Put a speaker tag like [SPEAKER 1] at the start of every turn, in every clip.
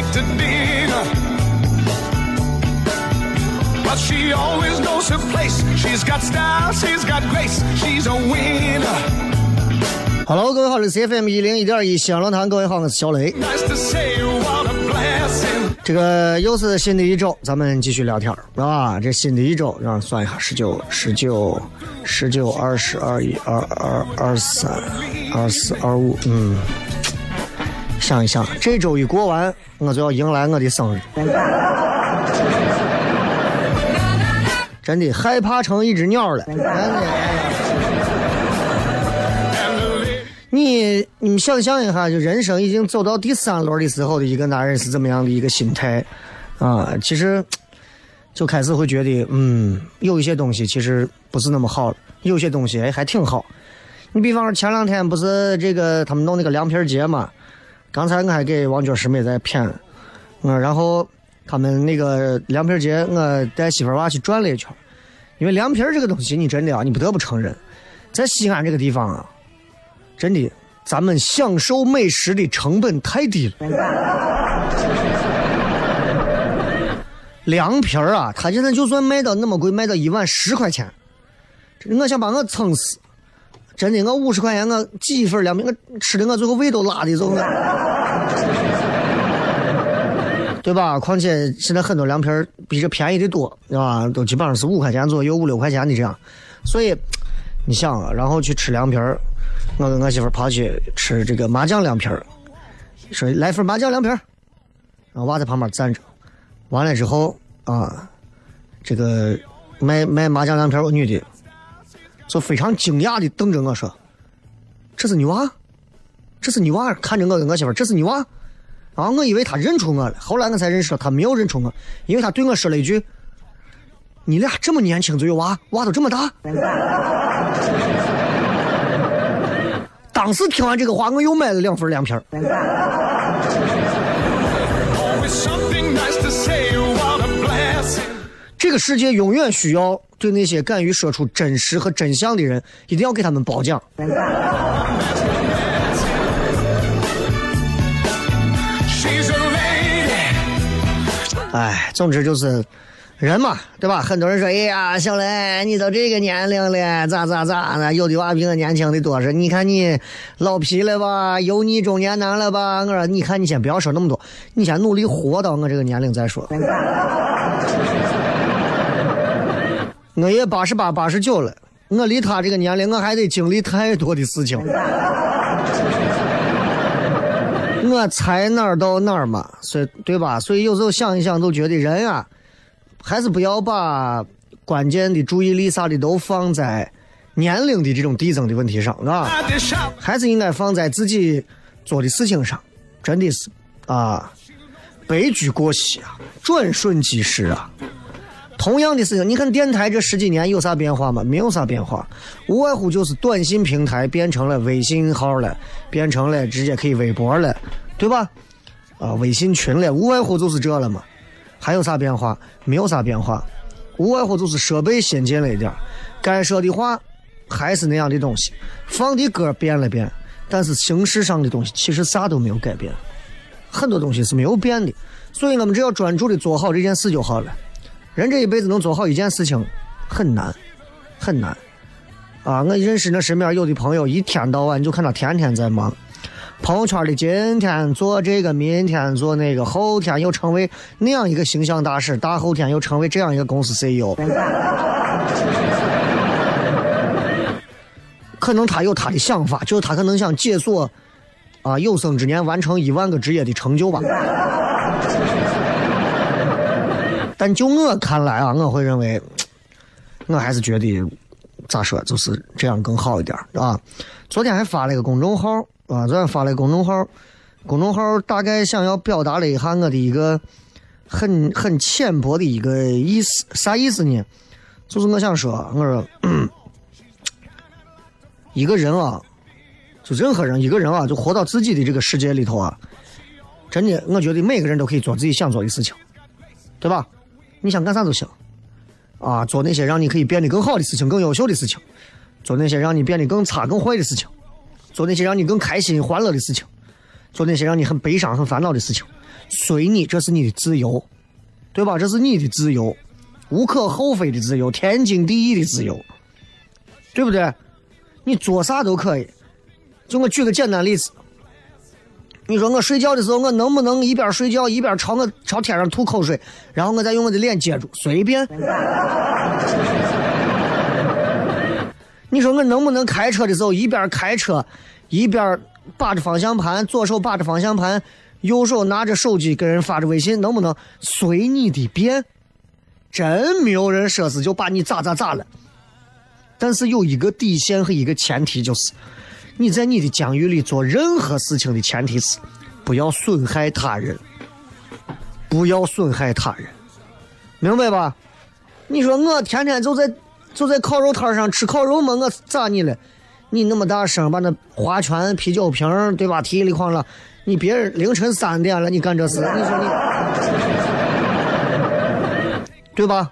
[SPEAKER 1] Flaunt and take to dinner. But she always knows her place. She's got style, she's got grace. She's a winner.
[SPEAKER 2] Hello，各位好，这是 CFM 一零一点一西安论坛，各位好，我是小雷。这个又是新的一周，咱们继续聊天儿啊。这新的一周，让我算一下，十九、十九、十九、二十二、一、二二、二三、二四、二五，嗯，想一想，这周一过完，我就要迎来我的生日。真的害怕成一只鸟了，你你们想象一下，就人生已经走到第三轮的时候的一个男人是怎么样的一个心态啊？其实就开始会觉得，嗯，有一些东西其实不是那么好了，有些东西还挺好。你比方说前两天不是这个他们弄那个凉皮儿节嘛？刚才我还给王娟师妹在谝，嗯，然后他们那个凉皮儿节，我带媳妇娃去转了一圈，因为凉皮这个东西，你真的啊，你不得不承认，在西安这个地方啊。真的，咱们享受美食的成本太低了。凉皮啊，他现在就算卖到那么贵，卖到一碗十块钱，我想把我撑死。真的，我五十块钱我几份凉皮，我吃的我最后胃都拉的走了，对吧？况且现在很多凉皮儿比这便宜的多，对吧？都基本上是五块钱左右，五六块钱的这样。所以你想啊，然后去吃凉皮儿。我跟我媳妇跑去吃这个麻酱凉皮儿，说来份麻酱凉皮儿，然后娃在旁边站着。完了之后啊，这个卖卖麻酱凉皮儿女的就非常惊讶的瞪着我说：“这是你娃？这是你娃？”看着我跟我媳妇这是你娃？然后我以为他认出我了，后来我才认识她没有认出我，因为他对我说了一句：“你俩这么年轻就有娃，娃都这么大。”当时听完这个话，我又买了两份凉皮儿。这个世界永远需要对那些敢于说出真实和真相的人，一定要给他们褒奖。哎，总之就是人嘛，对吧？很多人说，哎呀，小雷，你都这个年龄了，咋咋咋呢？有的娃比我年轻的多，说你看你老皮了吧，油腻中年男了吧？我说，你看你先不要说那么多，你先努力活到我这个年龄再说。我也八十八、八十九了，我离他这个年龄，我还得经历太多的事情。我才哪儿到哪儿嘛，所以对吧？所以有时候想一想，都觉得人啊，还是不要把关键的注意力啥的都放在年龄的这种递增的问题上，啊
[SPEAKER 1] ，I dish out.
[SPEAKER 2] 还是应该放在自己做的事情上，真的是啊，白驹过隙啊，转瞬即逝啊。同样的事情，你看电台这十几年有啥变化吗？没有啥变化，无外乎就是短信平台变成了微信号了，变成了直接可以微博了，对吧？啊，微信群了，无外乎就是这了嘛。还有啥变化？没有啥变化，无外乎就是设备先进了一点，该说的话还是那样的东西，放的歌变了变，但是形式上的东西其实啥都没有改变，很多东西是没有变的。所以我们只要专注的做好这件事就好了。人这一辈子能做好一件事情很难，很难。啊，我认识那身边有的朋友，一天到晚就看他天天在忙，朋友圈里今天做这个，明天做那个，后天又成为那样一个形象大使，大后天又成为这样一个公司 CEO。可能他有他的想法，就是他可能想解锁啊有生之年完成一万个职业的成就吧。但就我看来啊，我会认为，我还是觉得咋说，就是这样更好一点啊。昨天还发了一个公众号啊，昨天发了一个公众号，公众号大概想要表达了一下我的一个很很浅薄的一个意思，啥意思呢？就是我想说，我说。一个人啊，就任何人，一个人啊，就活到自己的这个世界里头啊，真的，我觉得每个人都可以做自己想做的事情，对吧？你想干啥都行，啊，做那些让你可以变得更好的事情、更优秀的事情，做那些让你变得更差、更坏的事情，做那些让你更开心、欢乐的事情，做那些让你很悲伤、很烦恼的事情，随你，这是你的自由，对吧？这是你的自由，无可厚非的自由，天经地义的自由，对不对？你做啥都可以，就我举个简单例子，你说我睡觉的时候，我能不能一边睡觉一边朝我朝天上吐口水，然后我再用我的脸接住？随便。你说我能不能开车的时候一边开车，一边把着方向盘，左手把着方向盘，右手拿着手机给人发着微信，能不能？随你的便，真没有人说是就把你咋咋咋了。但是有一个底线和一个前提，就是你在你的疆域里做任何事情的前提是不要损害他人，不要损害他人，明白吧？你说我天天就在就在烤肉摊上吃烤肉嘛，我咋你了？你那么大声把那花圈、啤酒瓶对吧提里哐了，你别人凌晨三点了你干这事，你说你对吧？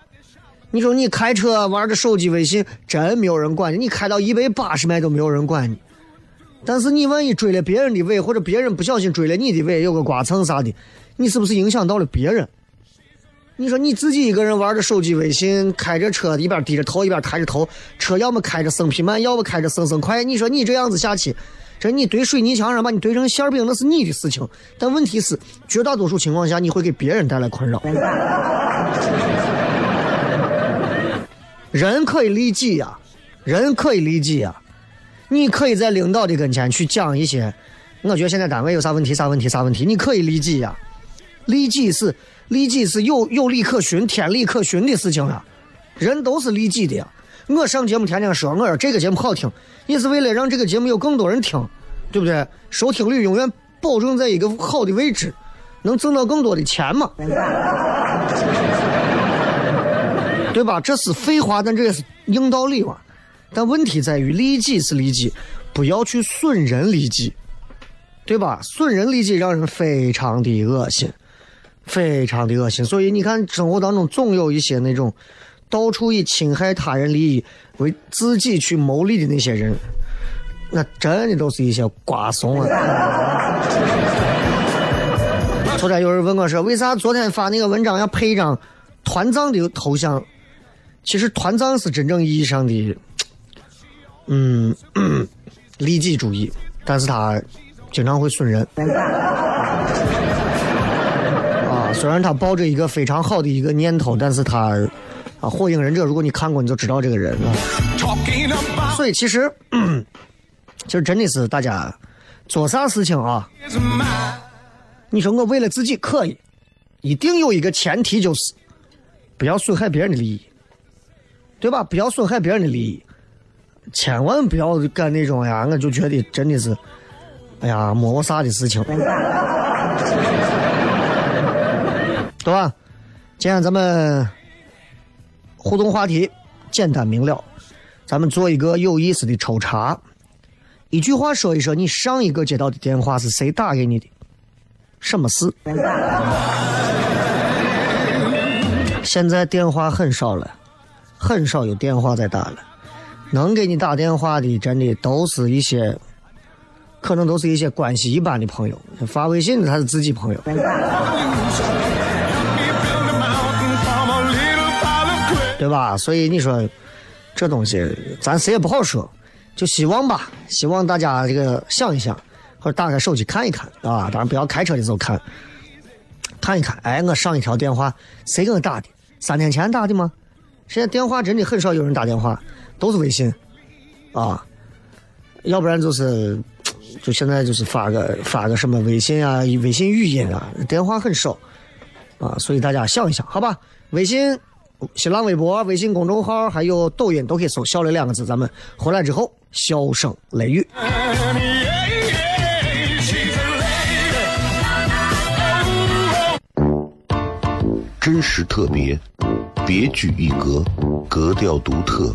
[SPEAKER 2] 你说你开车玩着手机微信，真没有人管你。你开到一百八十迈都没有人管你。但是你万一追了别人的尾，或者别人不小心追了你的尾，有个刮蹭啥的，你是不是影响到了别人？你说你自己一个人玩着手机微信，开着车一边低着头一边抬着头，车要么开着生皮慢，要么开着生生快。你说你这样子下去，这你堆水泥墙上把你堆成馅饼，那是你的事情。但问题是，绝大多数情况下，你会给别人带来困扰。人可以利己呀，人可以利己呀。你可以在领导的跟前去讲一些，我觉得现在单位有啥问题，啥问题，啥问题，你可以利己呀。利己是利己是有有理可循、天理可循的事情啊。人都是利己的呀。我上节目天天说，我说这个节目好听，也是为了让这个节目有更多人听，对不对？收听率永远保证在一个好的位置，能挣到更多的钱嘛。对吧？这是废话，但这也是硬道理嘛。但问题在于利己是利己，不要去损人利己，对吧？损人利己让人非常的恶心，非常的恶心。所以你看，生活当中总有一些那种到处以侵害他人利益为自己去谋利的那些人，那真的都是一些瓜怂啊。昨天有人问我说，为啥昨天发那个文章要配一张团藏的头像？其实团藏是真正意义上的，嗯，利己主义，但是他经常会损人。啊，虽然他抱着一个非常好的一个念头，但是他啊，火影忍者，如果你看过，你就知道这个人啊。所以其实，其实真的是大家做啥事情啊，你说我为了自己可以，一定有一个前提就是不要损害别人的利益。对吧？不要损害别人的利益，千万不要干那种呀！我就觉得真的是，哎呀，没啥的事情，对吧？今天咱们互动话题简单明了，咱们做一个有意思的抽查。一句话说一说，你上一个接到的电话是谁打给你的？什么事？现在电话很少了，很少有电话在打了。能给你打电话的，真的都是一些，可能都是一些关系一般的朋友。发微信的他是自己朋友，对吧？所以你说这东西，咱谁也不好说。就希望吧，希望大家这个想一想，或者打开手机看一看啊。当然不要开车的时候看，看一看。哎，我上一条电话谁给我打的？三天前打的吗？现在电话真的很少有人打电话，都是微信啊，要不然就是 就现在就是发个发个什么微信啊、微信语音啊，电话很少啊。所以大家想一想，好吧？微信、新浪微博、微信公众号还有抖音都可以搜“小雷”两个字。咱们回来之后。笑声雷雨，
[SPEAKER 3] 真实特别，别具一格，格调独特，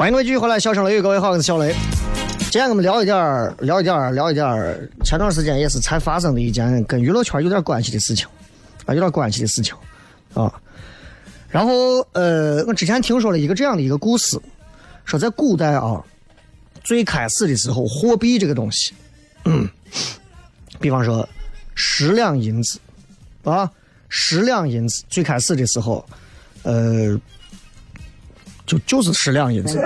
[SPEAKER 2] 欢迎各位继续回来，笑声雷雨，各位好，我是小雷。今天我们聊一点儿，聊一点儿，聊一点儿。前段时间也是才发生的一件跟娱乐圈有点关系的事情，啊，有点关系的事情，啊。然后，呃，我之前听说了一个这样的一个故事，说在古代啊，最开始的时候，货币这个东西，嗯，比方说十两银子，啊，十两银子，最开始的时候，呃。就就是十两银子，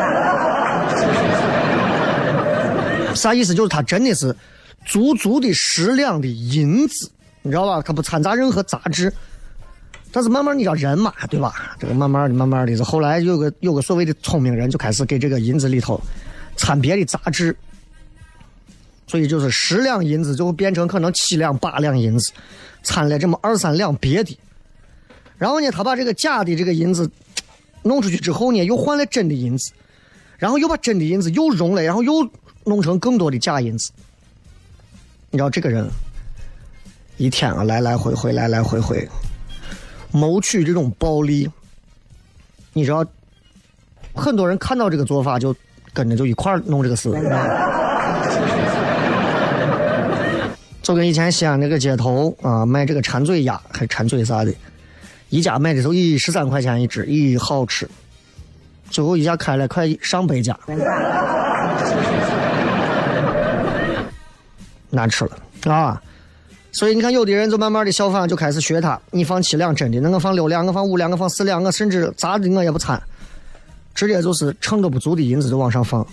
[SPEAKER 2] 啥意思？就是他真的是足足的十两的银子，你知道吧？他不掺杂任何杂质。但是慢慢你知道人嘛，对吧？这个慢慢的、慢慢的，后来有个有个所谓的聪明人就开始给这个银子里头掺别的杂质，所以就是十两银子就变成可能七两、八两银子，掺了这么二三两别的。然后呢，他把这个假的这个银子。弄出去之后呢，又换了真的银子，然后又把真的银子又融了，然后又弄成更多的假银子。你知道这个人一天啊来来回回来来回回谋取这种暴利，你知道很多人看到这个做法就跟着就一块弄这个事，就跟以前西安那个街头啊卖这个馋嘴鸭还馋嘴啥的。一家卖的时候，咦，十三块钱一只，咦，好吃。最后一家开了快上百家，难吃了啊！所以你看，有的人就慢慢的效仿，就开始学他。你放七两真的，那我放六两，我放五两，我放四两，我甚至咋的我也不掺，直接就是称个不足的银子就往上放。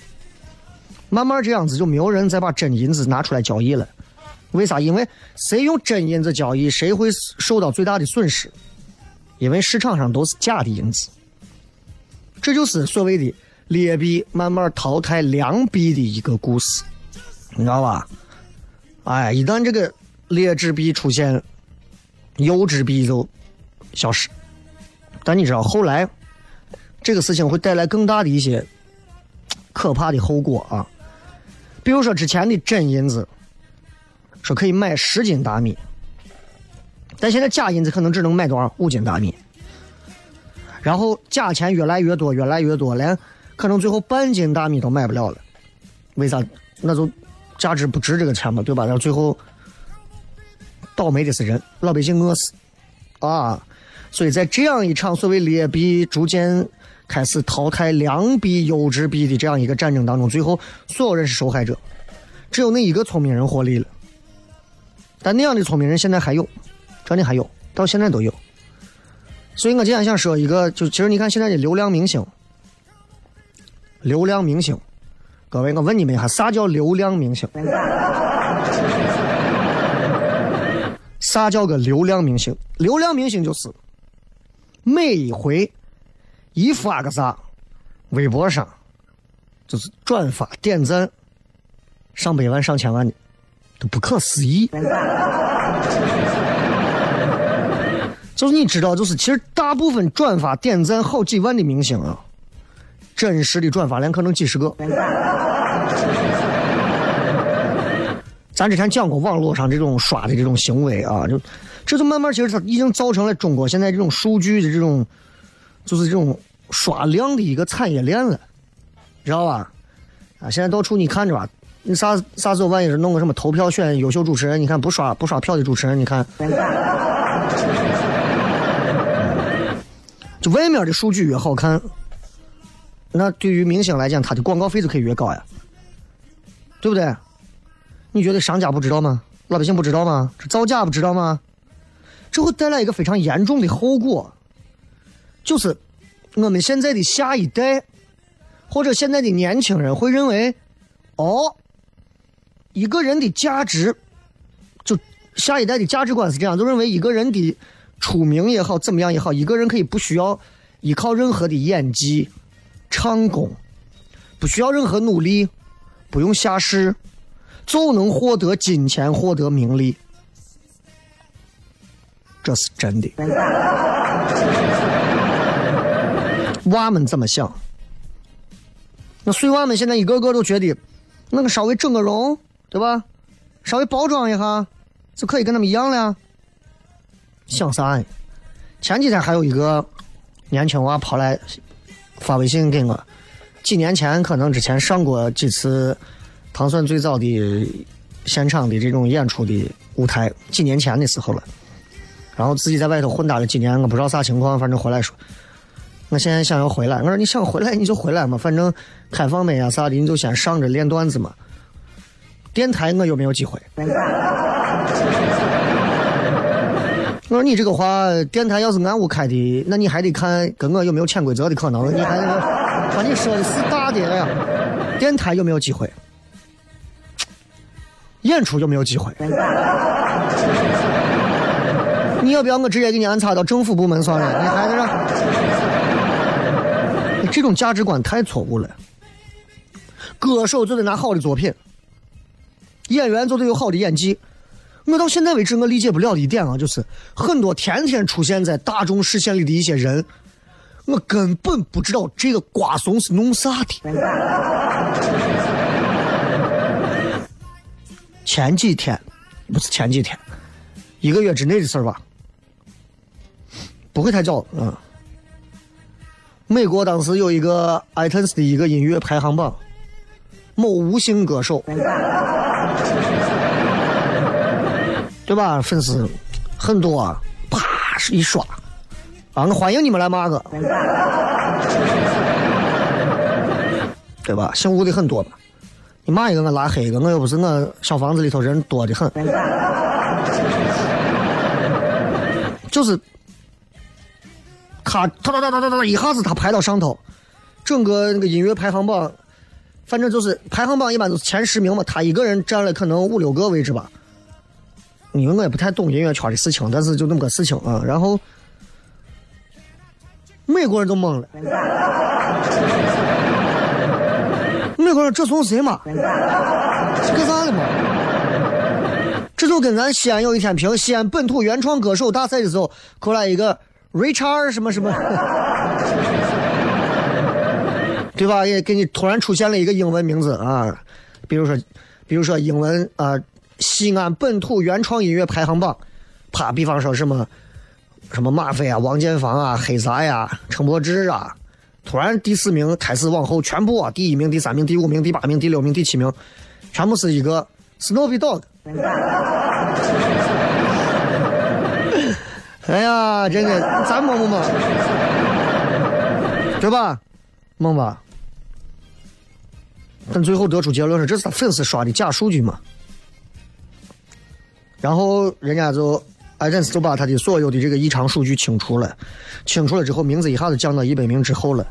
[SPEAKER 2] 慢慢这样子就没有人再把真银子拿出来交易了。为啥？因为谁用真银子交易，谁会受到最大的损失。因为市场上都是假的银子，这就是所谓的劣币慢慢淘汰良币的一个故事，你知道吧？哎，一旦这个劣质币出现，优质币就消失。但你知道后来这个事情会带来更大的一些可怕的后果啊！比如说之前的真银子，说可以买十斤大米，但现在假银子可能只能买多少五斤大米。然后假钱越来越多，越来越多，连可能最后半斤大米都买不了了。为啥？那就价值不值这个钱嘛，对吧？然后最后倒霉的是人，老百姓饿死啊！所以在这样一场所谓劣币逐渐开始淘汰良币、优质币的这样一个战争当中，最后所有人是受害者，只有那一个聪明人获利了。但那样的聪明人现在还有，真的还有，到现在都有。所以我今天想说一个，就其实你看现在的流量明星，流量明星，各位，我问你们一下，啥叫流量明星？啥叫个流量明星？流量明星就是每一回一发个啥，微博上就是转发点赞上百万上千万的，都不可思议。就是你知道，就是其实大部分转发点赞好几万的明星啊，真实的转发量可能几十个。咱之前讲过网络上这种刷的这种行为啊，就这就慢慢其实它已经造成了中国现在这种数据的这种，就是这种刷量的一个产业链了，知道吧？啊，现在到处你看着吧，你啥啥时候万一是弄个什么投票选优秀主持人，你看不刷不刷票的主持人，你看。就外面的数据越好看，那对于明星来讲，他的广告费就可以越高呀，对不对？你觉得商家不知道吗？老百姓不知道吗？这造假不知道吗？这会带来一个非常严重的后果，就是我们现在的下一代或者现在的年轻人会认为，哦，一个人的价值，就下一代的价值观是这样，就认为一个人的。出名也好，怎么样也好，一个人可以不需要依靠任何的演技、唱功，不需要任何努力，不用下世，就能获得金钱、获得名利。这是真的。娃们怎么想？那碎娃们现在一个个都觉得，那个稍微整个容，对吧？稍微包装一下，就可以跟他们一样了。想啥呢？前几天还有一个年轻娃跑来发微信给我，几年前可能之前上过几次唐蒜最早的现场的这种演出的舞台，几年前的时候了。然后自己在外头混打了几年，我不知道啥情况，反正回来说，我现在想要回来。我说你想回来你就回来嘛，反正开放麦啊啥的，你就先上着练段子嘛。电台我有没有机会？我说你这个话，电台要是俺屋开的，那你还得看跟我有没有潜规则的可能。你还把你说的是大的呀？电台有没有机会？演出有没有机会？你要不要我直接给你安插到政府部门算了？你还在这？这种价值观太错误了。歌手就得拿好的作品，演员就得有好的演技。我到现在为止，我理解不了的一点啊，就是很多天天出现在大众视线里的一些人，我根本不知道这个瓜怂是弄啥的。前几天，不是前几天，一个月之内的事儿吧，不会太早，嗯。美国当时有一个 iTunes 的一个音乐排行榜，某无姓歌手。对吧？粉丝很多，啊，啪一刷，啊，我欢迎你们来骂我，对吧？姓吴的很多吧？你骂一个我拉黑一个，我又不是我小房子里头人多的很，就是他他他他他他一下子他排到上头，整个那个音乐排行榜，反正就是排行榜一般都是前十名嘛，他一个人占了可能五六个位置吧。因为我也不太懂音乐圈的事情，但是就那么个事情啊。然后美国人都懵了，美国人这怂谁嘛？这干啥的嘛？这就跟咱西安有一天评西安本土原创歌手大赛的时候，过来一个 Richard 什么什么，对吧？也给你突然出现了一个英文名字啊，比如说，比如说英文啊，西安本土原创音乐排行榜，啪，比方说什么什么马飞啊、王建房啊、黑撒呀、陈柏芝啊，突然第四名开始往后全部啊，第一名、第三名、第五名、第八名、第六名、第七名，全部是一个 Snowy Dog。哎呀，真的，咱蒙不蒙？对吧？蒙吧。但最后得出结论是，这是他粉丝刷的假数据嘛？然后人家就 iTunes 就把他的所有的这个异常数据清除了，清除了之后，名字一下子降到一百名之后了。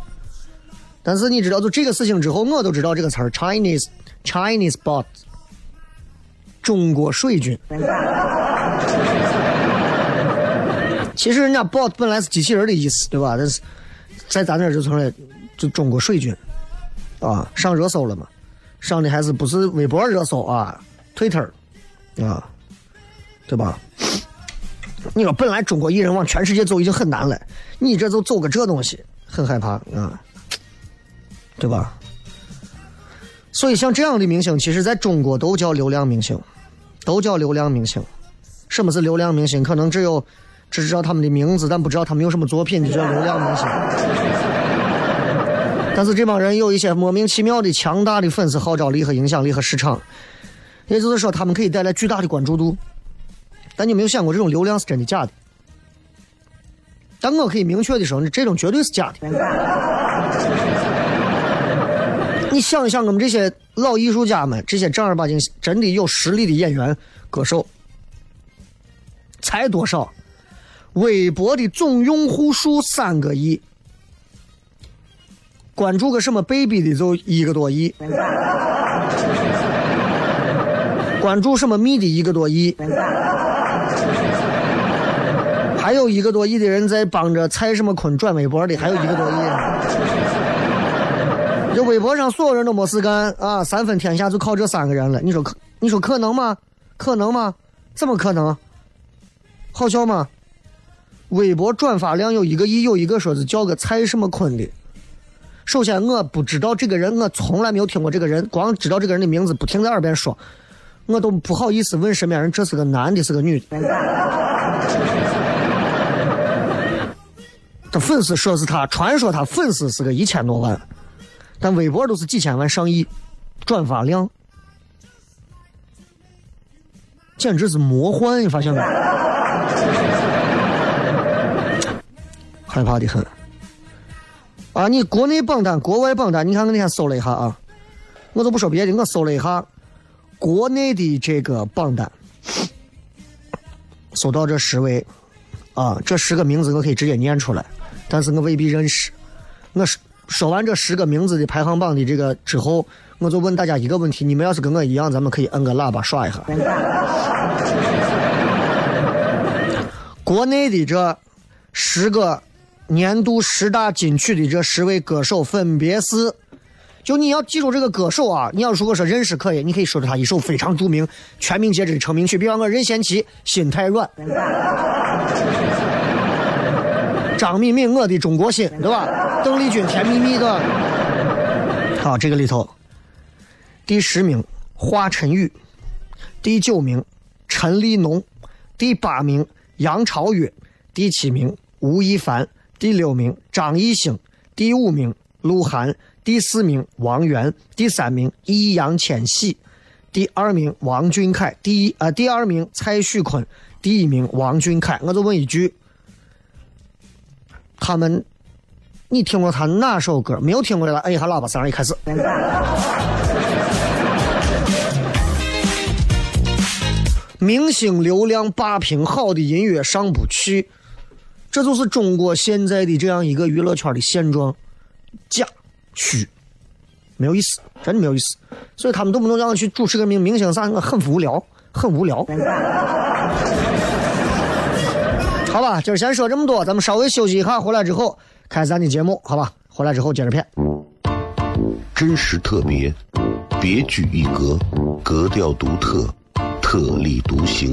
[SPEAKER 2] 但是你知道，就这个事情之后，我都知道这个词儿 Chinese Chinese bot。中国水军，其实人家 bot 本来是机器人的意思，对吧？但是在咱这儿就成了就中国水军，啊，上热搜了嘛？上的还是不是微博热搜啊？Twitter，啊，对吧？你说本来中国艺人往全世界走已经很难了，你这就走个这东西，很害怕啊，对吧？所以像这样的明星，其实在中国都叫流量明星，都叫流量明星。什么是流量明星？可能只有只知道他们的名字，但不知道他们有什么作品，就叫流量明星。但是这帮人有一些莫名其妙的强大的粉丝号召力和影响力和市场，也就是说，他们可以带来巨大的关注度。但你没有想过，这种流量是真的假的？但我可以明确的说，你这种绝对是假的。你想一想，我们这些老艺术家们，这些正儿八经真的有实力的演员、歌手，才多少？微博的总用户数三个亿，关注个什么 baby 的就一个多亿，关注什么蜜的一个多亿，还有一个多亿的人在帮着蔡什么坤转微博的，还有一个多亿。这微博上所有人都没事干啊，三分天下就靠这三个人了。你说可？你说可能吗？可能吗？怎么可能？好笑吗？微博转发量有一个亿，有一个说是叫个蔡什么坤的。首先我不知道这个人，我从来没有听过这个人，光知道这个人的名字，不停在耳边说，我都不好意思问身边人这是个男的，是个女的。他粉丝说是他，传说他粉丝是个一千多万。但微博都是几千万、上亿转发量，简直是魔幻！你发现没？害怕的很。啊，你国内榜单、国外榜单，你看我那天搜了一下啊，我都不说别的，我搜了一下国内的这个榜单，搜到这十位，啊，这十个名字我可以直接念出来，但是我未必认识，我说。说完这十个名字的排行榜的这个之后，我就问大家一个问题：你们要是跟我一样，咱们可以摁个喇叭刷一下。国内的这十个年度十大金曲的这十位歌手分别是，就你要记住这个歌手啊！你要如果说认识可以，你可以说出他一首非常著名、全民皆知的成名曲，比方说任贤齐《心太软》。张敏敏，我的中国心，对吧？邓丽君，甜蜜蜜，对吧？好，这个里头，第十名华晨宇，第九名陈立农，第八名杨超越，第七名吴亦凡，第六名张艺兴，第五名鹿晗，第四名王源，第三名易烊千玺，第二名王俊凯，第一啊，第二名蔡徐坤，第一名王俊凯。我就问一句。他们，你听过他哪首歌？没有听过的，摁一下喇叭，三二一，开始。明星流量霸屏，好的音乐上不去，这就是中国现在的这样一个娱乐圈的现状，假虚，没有意思，真的没有意思。所以他们动不动让我去主持个明明星啥，我很无聊，很无聊。好吧，今儿先说这么多，咱们稍微休息一下，回来之后开咱的节目，好吧？回来之后接着片。
[SPEAKER 3] 真实特别，别具一格，格调独特。特立独行，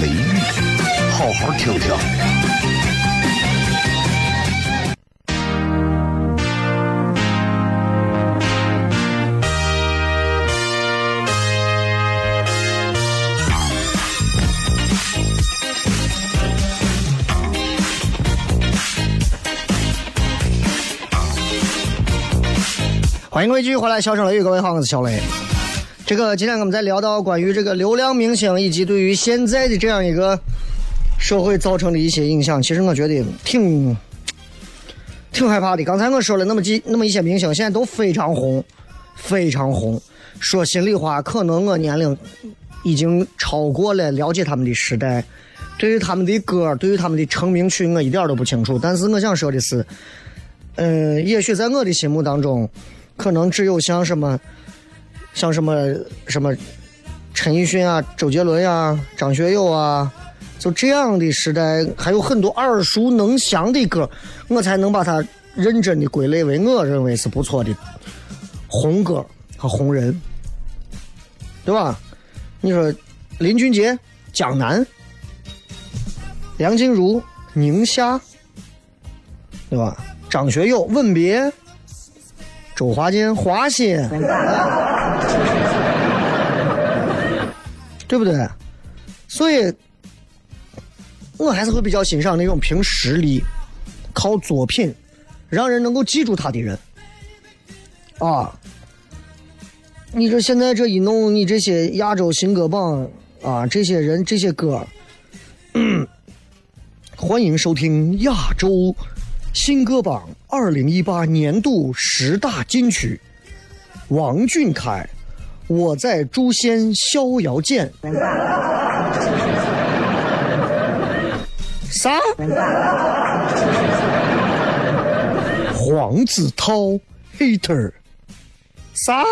[SPEAKER 3] 雷雨，好好听听。
[SPEAKER 2] 欢迎各位继续回来，笑声雷雨，各位好，我是小雷。这个今天我们在聊到关于这个流量明星以及对于现在的这样一个社会造成的一些影响，其实我觉得挺挺害怕的。刚才我说了那么几那么一些明星，现在都非常红，非常红。说心里话，可能我年龄已经超过了了解他们的时代。对于他们的歌，对于他们的成名曲，我一点都不清楚。但是我想说的是，嗯，也许在我的心目当中。可能只有像什么，像什么什么陈奕迅啊、周杰伦呀、张学友啊，就这样的时代，还有很多耳熟能详的歌，我才能把它认真的归类为我认为是不错的红歌和红人，对吧？你说林俊杰《江南》，梁静茹《宁夏》，对吧？张学友《吻别》。周华健花心，对不对？所以，我还是会比较欣赏那种凭实力、靠作品让人能够记住他的人。啊，你这现在这一弄，你这些亚洲新歌榜啊，这些人这些歌，欢迎收听亚洲。新歌榜二零一八年度十大金曲，王俊凯，我在诛仙逍遥剑。啥？黄子韬，hater。啥？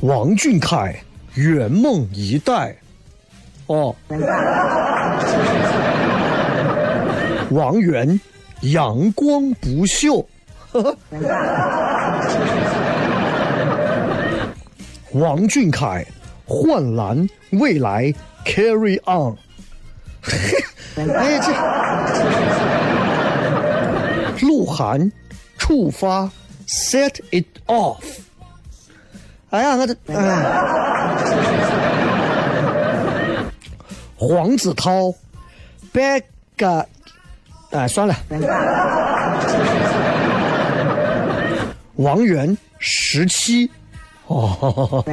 [SPEAKER 2] 王俊凯，圆梦一代。哦。王源，阳光不朽。王俊凯，焕蓝未来，Carry on。哎，这鹿晗，触发，Set it off。哎呀，我这哎。黄子韬，back，哎，算了。王源，十七，哦。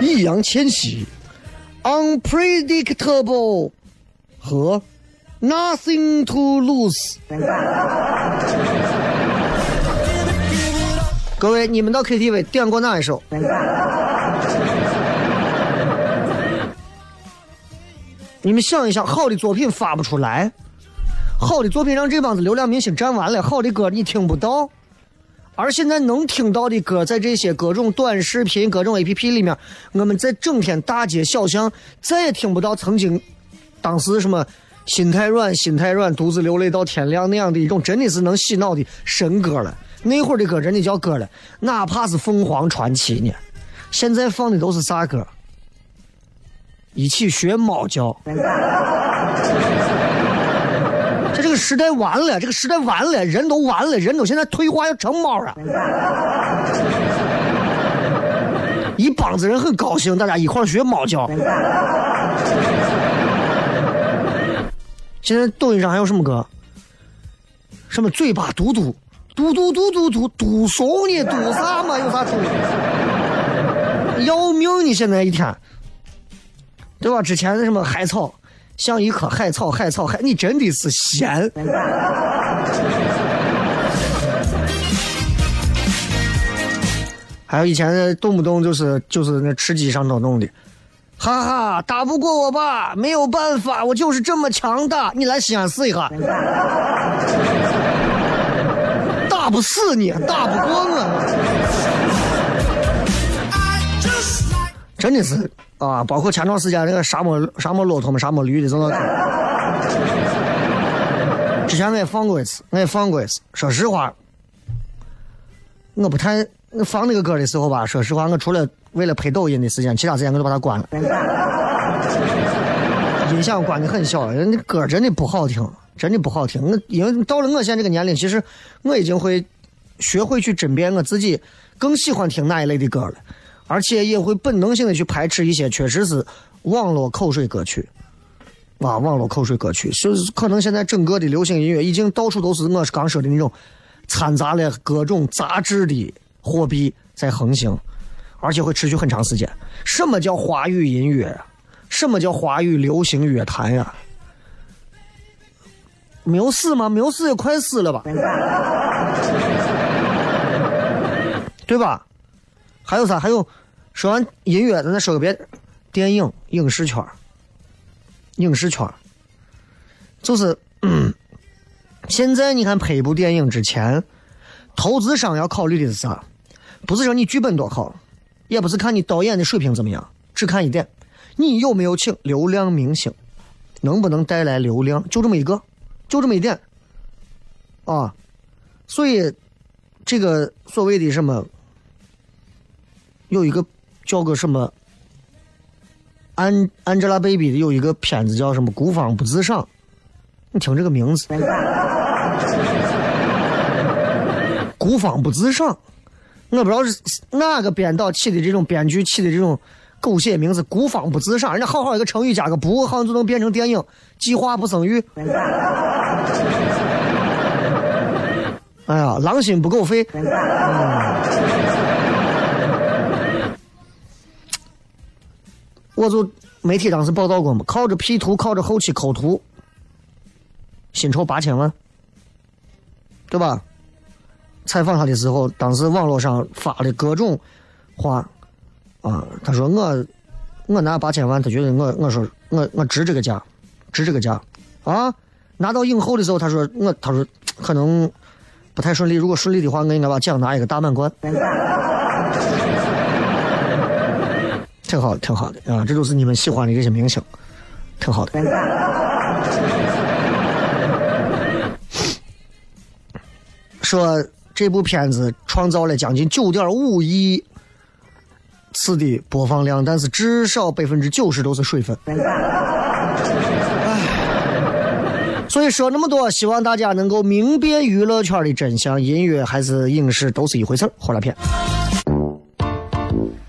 [SPEAKER 2] 易烊千玺，unpredictable，和 nothing to lose。各位，你们到 KTV 点过哪一首？你们想一想，好的作品发不出来，好的作品让这帮子流量明星占完了，好的歌你听不到，而现在能听到的歌，在这些各种短视频、各种 APP 里面，我们在整天大街小巷再也听不到曾经，当时什么心太软、心太软、独自流泪到天亮那样的一种真的是能洗脑的神歌了。那会儿的歌真的叫歌了，哪怕是凤凰传奇呢，现在放的都是啥歌？一起学猫叫，这这个时代完了，这个时代完了，人都完了，人都现在退化要成猫了。一帮子人很高兴，大家一块学猫叫。现在抖音上还有什么歌？什么嘴巴嘟嘟嘟嘟嘟嘟嘟嘟怂呢？嘟啥嘛？有啥嘟？要命！你现在一天。对吧？之前的什么海草，像一棵海草，海草海，你真的是闲。还有以前动不动就是就是那吃鸡上头弄的，哈哈，打不过我吧？没有办法，我就是这么强大。你来西安试一下，打不死你，打不过我。真的是啊，包括前段时间那个沙漠沙漠骆驼嘛，沙漠驴的，真的。之前我也放过一次，我也放过一次。说实话，我不太放那个歌的时候吧，说实话，我除了为了拍抖音的时间，其他时间我都把它关了。音响关的很小，人家歌真的不好听，真的不好听。我因为到了我现在这个年龄，其实我已经会学会去甄别我自己更喜欢听哪一类的歌了，而且也会本能性的去排斥一些确实是网络口水歌曲。啊，网络口水歌曲，就是可能现在整个的流行音乐已经到处都是我刚说的那种掺杂了各种杂质的货币在横行，而且会持续很长时间。什么叫华语音乐？什么叫华语流行乐坛呀？没有死吗？没有死也快死了吧？对吧？还有啥？还有，说完音乐，咱再说个别，电影、影视圈影视圈就是，嗯，现在你看拍一部电影之前，投资商要考虑的是啥？不是说你剧本多好，也不是看你导演的水平怎么样，只看一点，你有没有请流量明星，能不能带来流量，就这么一个，就这么一点，啊，所以这个所谓的什么，有一个叫个什么。安 Angelababy 的有一个片子叫什么《孤芳不自赏》，你听这个名字，“孤芳不自赏”，我不知道是哪个编导起的这种编剧起的这种狗血名字，“孤芳不自赏”，人家好好一个成语加个“不”，好像就能变成电影“计划不生育”。哎呀，狼心不够肺。嗯我就媒体当时报道过嘛，靠着 P 图，靠着后期抠图，薪酬八千万，对吧？采访他的时候，当时网络上发的各种话，啊，他说我我拿八千万，他觉得我我说我我值这个价，值这个价，啊，拿到影后的时候，他说我他说可能不太顺利，如果顺利的话，我应该把奖拿一个大满贯。挺好的，挺好的啊！这都是你们喜欢的这些明星，挺好的。说这部片子创造了将近九点五亿次的播放量，但是至少百分之九十都是水分。唉，所以说那么多，希望大家能够明辨娱乐圈的真相，音乐还是影视都是一回事儿。火辣片。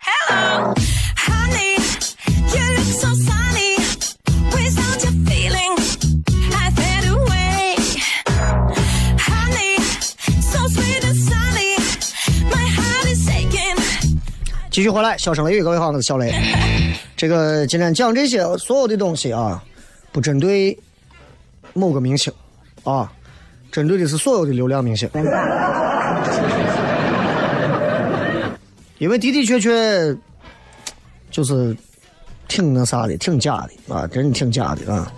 [SPEAKER 4] Hello, honey, you look so sunny. Without your feeling, I fade away. Honey, so sweet and sunny. My heart is aching.
[SPEAKER 2] 继续回来，小声雷雨，各位好，我是小雷。这个今天讲这些所有的东西啊，不针对某个明星啊，针对的是所有的流量明星。因为的的确确就是挺那啥的，挺假的啊，真挺假的啊。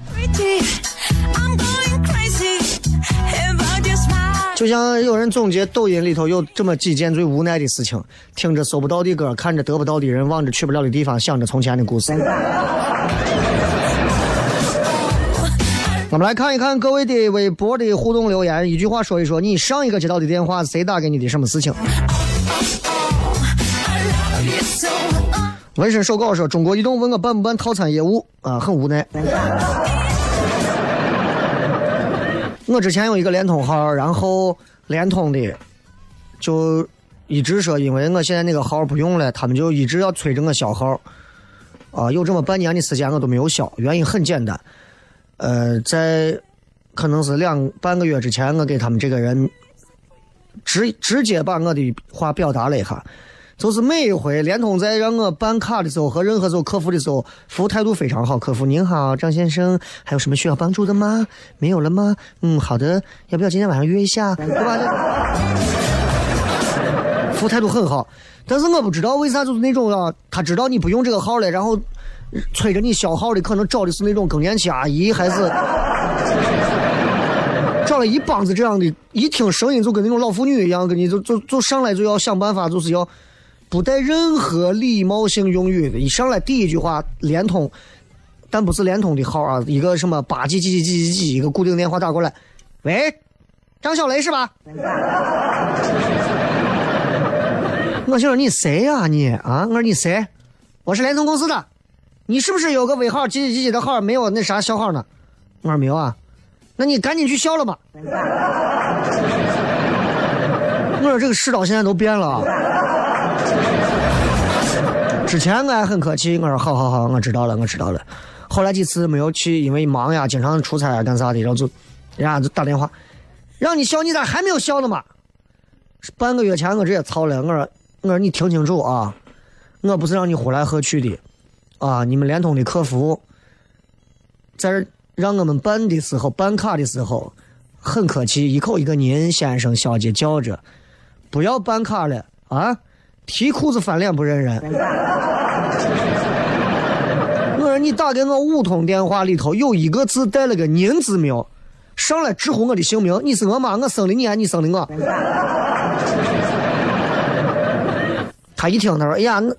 [SPEAKER 2] 就像有人总结抖音里头有这么几件最无奈的事情：听着搜不到的歌，看着得不到的人，望着去不了的地方，想着从前的故事。我们来看一看各位的微博的互动留言，一句话说一说，你上一个接到的电话谁打给你的，什么事情？纹身手稿说，中国移动问我办不办套餐业务啊，很无奈。我之前有一个联通号，然后联通的就一直说，因为我现在那个号不用了，他们就一直要催着我销号。啊，有这么半年的时间我都没有销，原因很简单，呃，在可能是两半个月之前，我给他们这个人直直接把我的话表达了一下。就是每一回联通在让我办卡的时候和任何时候客服的时候，服务态度非常好。客服您好，张先生，还有什么需要帮助的吗？没有了吗？嗯，好的，要不要今天晚上约一下？对吧？服务态度很好，但是我不知道为啥就是那种啊，他知道你不用这个号了，然后催着你销号的，可能找的是那种更年期阿姨，还是找了一帮子这样的，一听声音就跟那种老妇女一样，跟你就就就上来就要想办法，就是要。不带任何礼貌性用语的，一上来第一句话联通，但不是联通的号啊，一个什么八几几几几几几，一个固定电话打过来，喂，张小雷是吧？我心说你谁呀、你啊？我说你谁？我是联通公司的，你是不是有个尾号几几几几的号没有那啥消号呢？我说没有啊，那你赶紧去消了吧。我说这个世道现在都变了。之前我还很客气，我说好好好，我知道了，我知道了。后来几次没有去，因为忙呀，经常出差啊，干啥的，然后就人家就打电话，让你笑，你咋还没有笑呢嘛？半个月前我直接操了，我说我说你听清楚啊，我不是让你呼来喝去的，啊，你们联通的客服在这让我们办的时候，办卡的时候很客气，一口一个您先生小姐叫着，不要办卡了啊。提裤子翻脸不认人。我说你打给我五通电话里头有一个字带了个“您”字没有？上来直呼我的姓名，你是我妈，我生的你，还你生的我？他一听，他说：“哎呀，那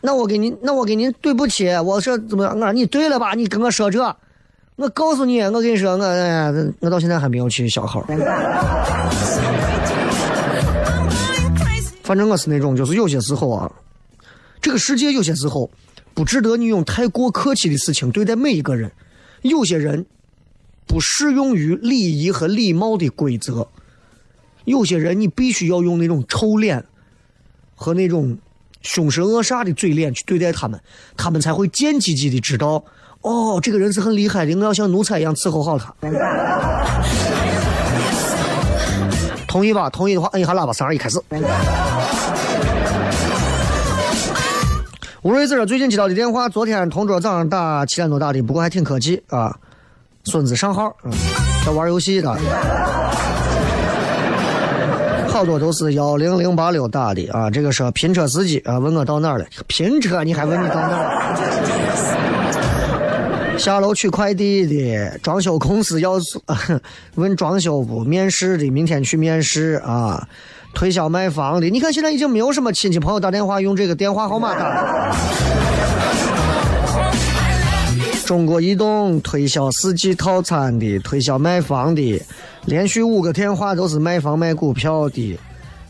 [SPEAKER 2] 那我给您，那我给您对不起，我说怎么样？我说你对了吧？你跟我说这，我告诉你，我跟你说，我哎呀，我到现在还没有去小号。”反正我是那种，就是有些时候啊，这个世界有些时候不值得你用太过客气的事情对待每一个人。有些人不适用于礼仪和礼貌的规则，有些人你必须要用那种臭脸和那种凶神恶煞的嘴脸去对待他们，他们才会贱唧唧的知道，哦，这个人是很厉害的，我要像奴才一样伺候好他。同意吧？同意的话，摁一下喇叭，三二一，开始。吴瑞子最近接到的电话，昨天同桌早上打七点多打的，不过还挺客气啊。孙子上号，嗯，在玩游戏的，好多都是幺零零八六打的啊。这个是拼车司机啊，问我到哪儿了？拼车你还问你到哪儿？下楼取快递的，装修公司要问装修不？面试的，明天去面试啊。推销卖房的，你看现在已经没有什么亲戚朋友打电话用这个电话号码打了。中国移动推销四 G 套餐的，推销卖房的，连续五个电话都是卖房卖股票的，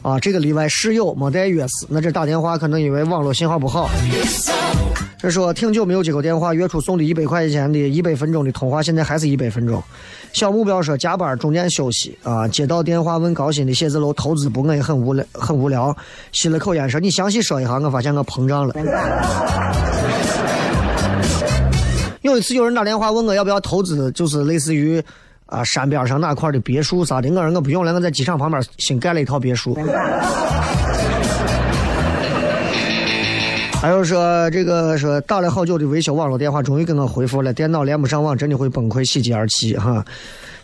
[SPEAKER 2] 啊，这个例外室友没带钥匙，那这打电话可能因为网络信号不好。这说挺久没有接过电话，月初送的一百块钱的一百分钟的通话，现在还是一百分钟。小目标说加班中间休息啊，接到电话问高薪的写字楼投资部，我也很无聊，很无聊。吸了口烟说：“你详细说一下，我发现我膨胀了。”有一次有人打电话问我要不要投资，就是类似于啊山边上哪块的别墅啥的，我说我不用了，我在机场旁边新盖了一套别墅。还有说这个说打了好久的维修网络电话，终于给我回复了，电脑连不上网，真的会崩溃，喜极而泣哈。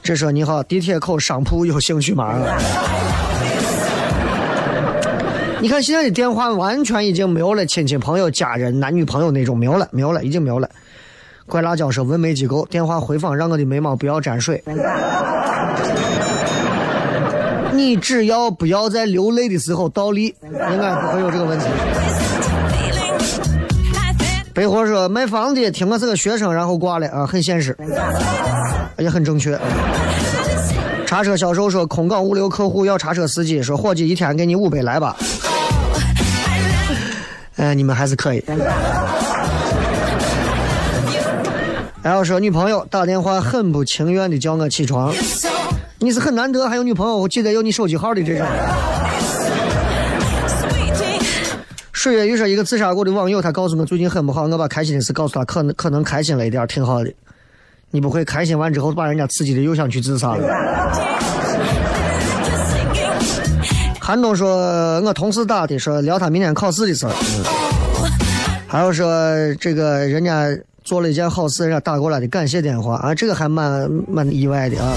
[SPEAKER 2] 这说你好，地铁口商铺有兴趣吗？你看现在的电话完全已经没有了亲戚朋友、家人、男女朋友那种没有了，没有了，已经没有了。怪辣椒说纹眉机构电话回访让我的眉毛不要沾水。你只要不要在流泪的时候倒立，应该不会有这个问题。北活说卖房的听我是个学生，然后挂了啊，很现实，也很正确。茶车销售说空港物流客户要茶车司机，说伙计一天给你五百来吧。哎，你们还是可以。然后说女朋友打电话很不情愿的叫我起床，你是很难得还有女朋友我记得有你手机号的这种。水月遇上一个自杀过的网友，他告诉我最近很不好，我把开心的事告诉他，可能可能开心了一点，挺好的。你不会开心完之后把人家刺激的又想去自杀了？韩东说，我同事打的，说聊他明天考试的事儿。还有说这个人家做了一件好事，人家打过来的感谢电话啊，这个还蛮蛮意外的啊。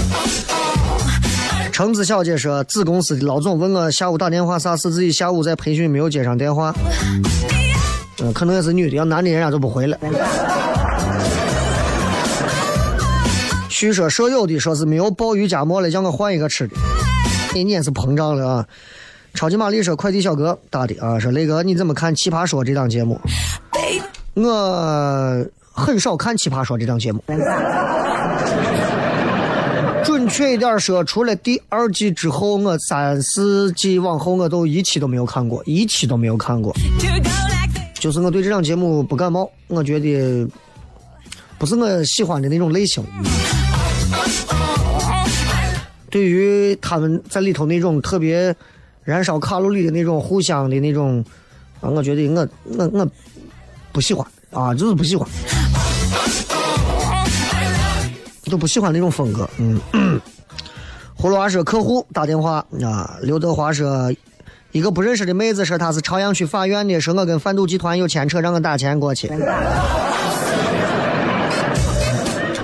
[SPEAKER 2] 橙子小姐说，子公司的老总问我下午打电话啥事，自己下午在培训没有接上电话。嗯，可能也是女的，要男的人家就不回了。据说舍友的说是没有鲍鱼夹馍了，叫我换一个吃的。你你也是膨胀了啊！超级玛丽说快递小哥打的啊，说雷哥你怎么看《奇葩说》这档节目？我很少看《奇葩说》这档节目。准确一点说，除了第二季之后，我三四季往后我都一期都没有看过，一期都没有看过。就是我对这档节目不感冒，我觉得不是我喜欢的那种类型。对于他们在里头那种特别燃烧卡路里的那种互相的那种，啊，我觉得我我我不喜欢啊，就是不喜欢。都不喜欢那种风格，嗯。葫芦娃说客户打电话啊，刘德华说一个不认识的妹子说她是朝阳区法院的，说我跟贩毒集团有牵扯，让我打钱过去。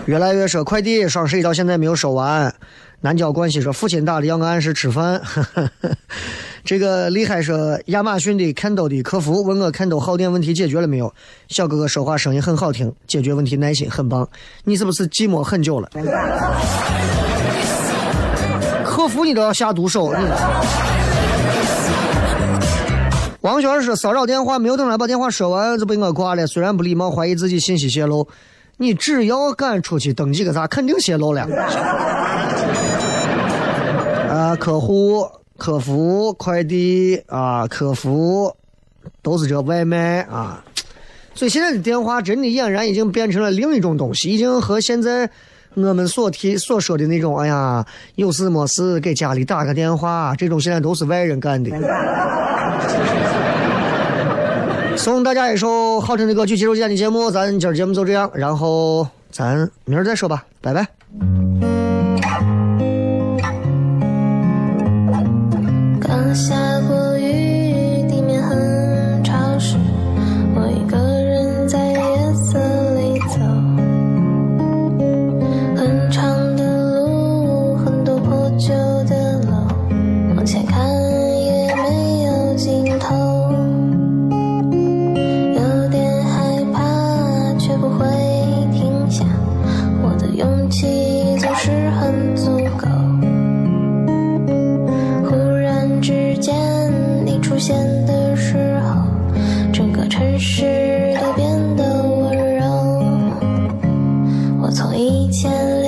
[SPEAKER 2] 越来越说快递双十一到现在没有收完，南郊关系说父亲打的要我按时吃饭。这个厉害说亚马逊的 Kindle 的客服问我 Kindle 耗电问题解决了没有？小哥哥说话声音很好听，解决问题耐心很棒。你是不是寂寞很久了？客服你都要下毒手。你王璇说骚扰电话没有等他把电话说完就被我挂了，虽然不礼貌，怀疑自己信息泄露。你只要敢出去登记个啥，肯定泄露了。啊，客户。客服、快递啊，客服都是这外卖啊，所以现在的电话真的俨然已经变成了另一种东西，已经和现在我们所提所说的那种，哎呀，有事没事给家里打个电话，这种现在都是外人干的。送大家一首好听的歌曲，结束今天的节目，咱今儿节目就这样，然后咱明儿再说吧，拜拜。
[SPEAKER 5] 下一千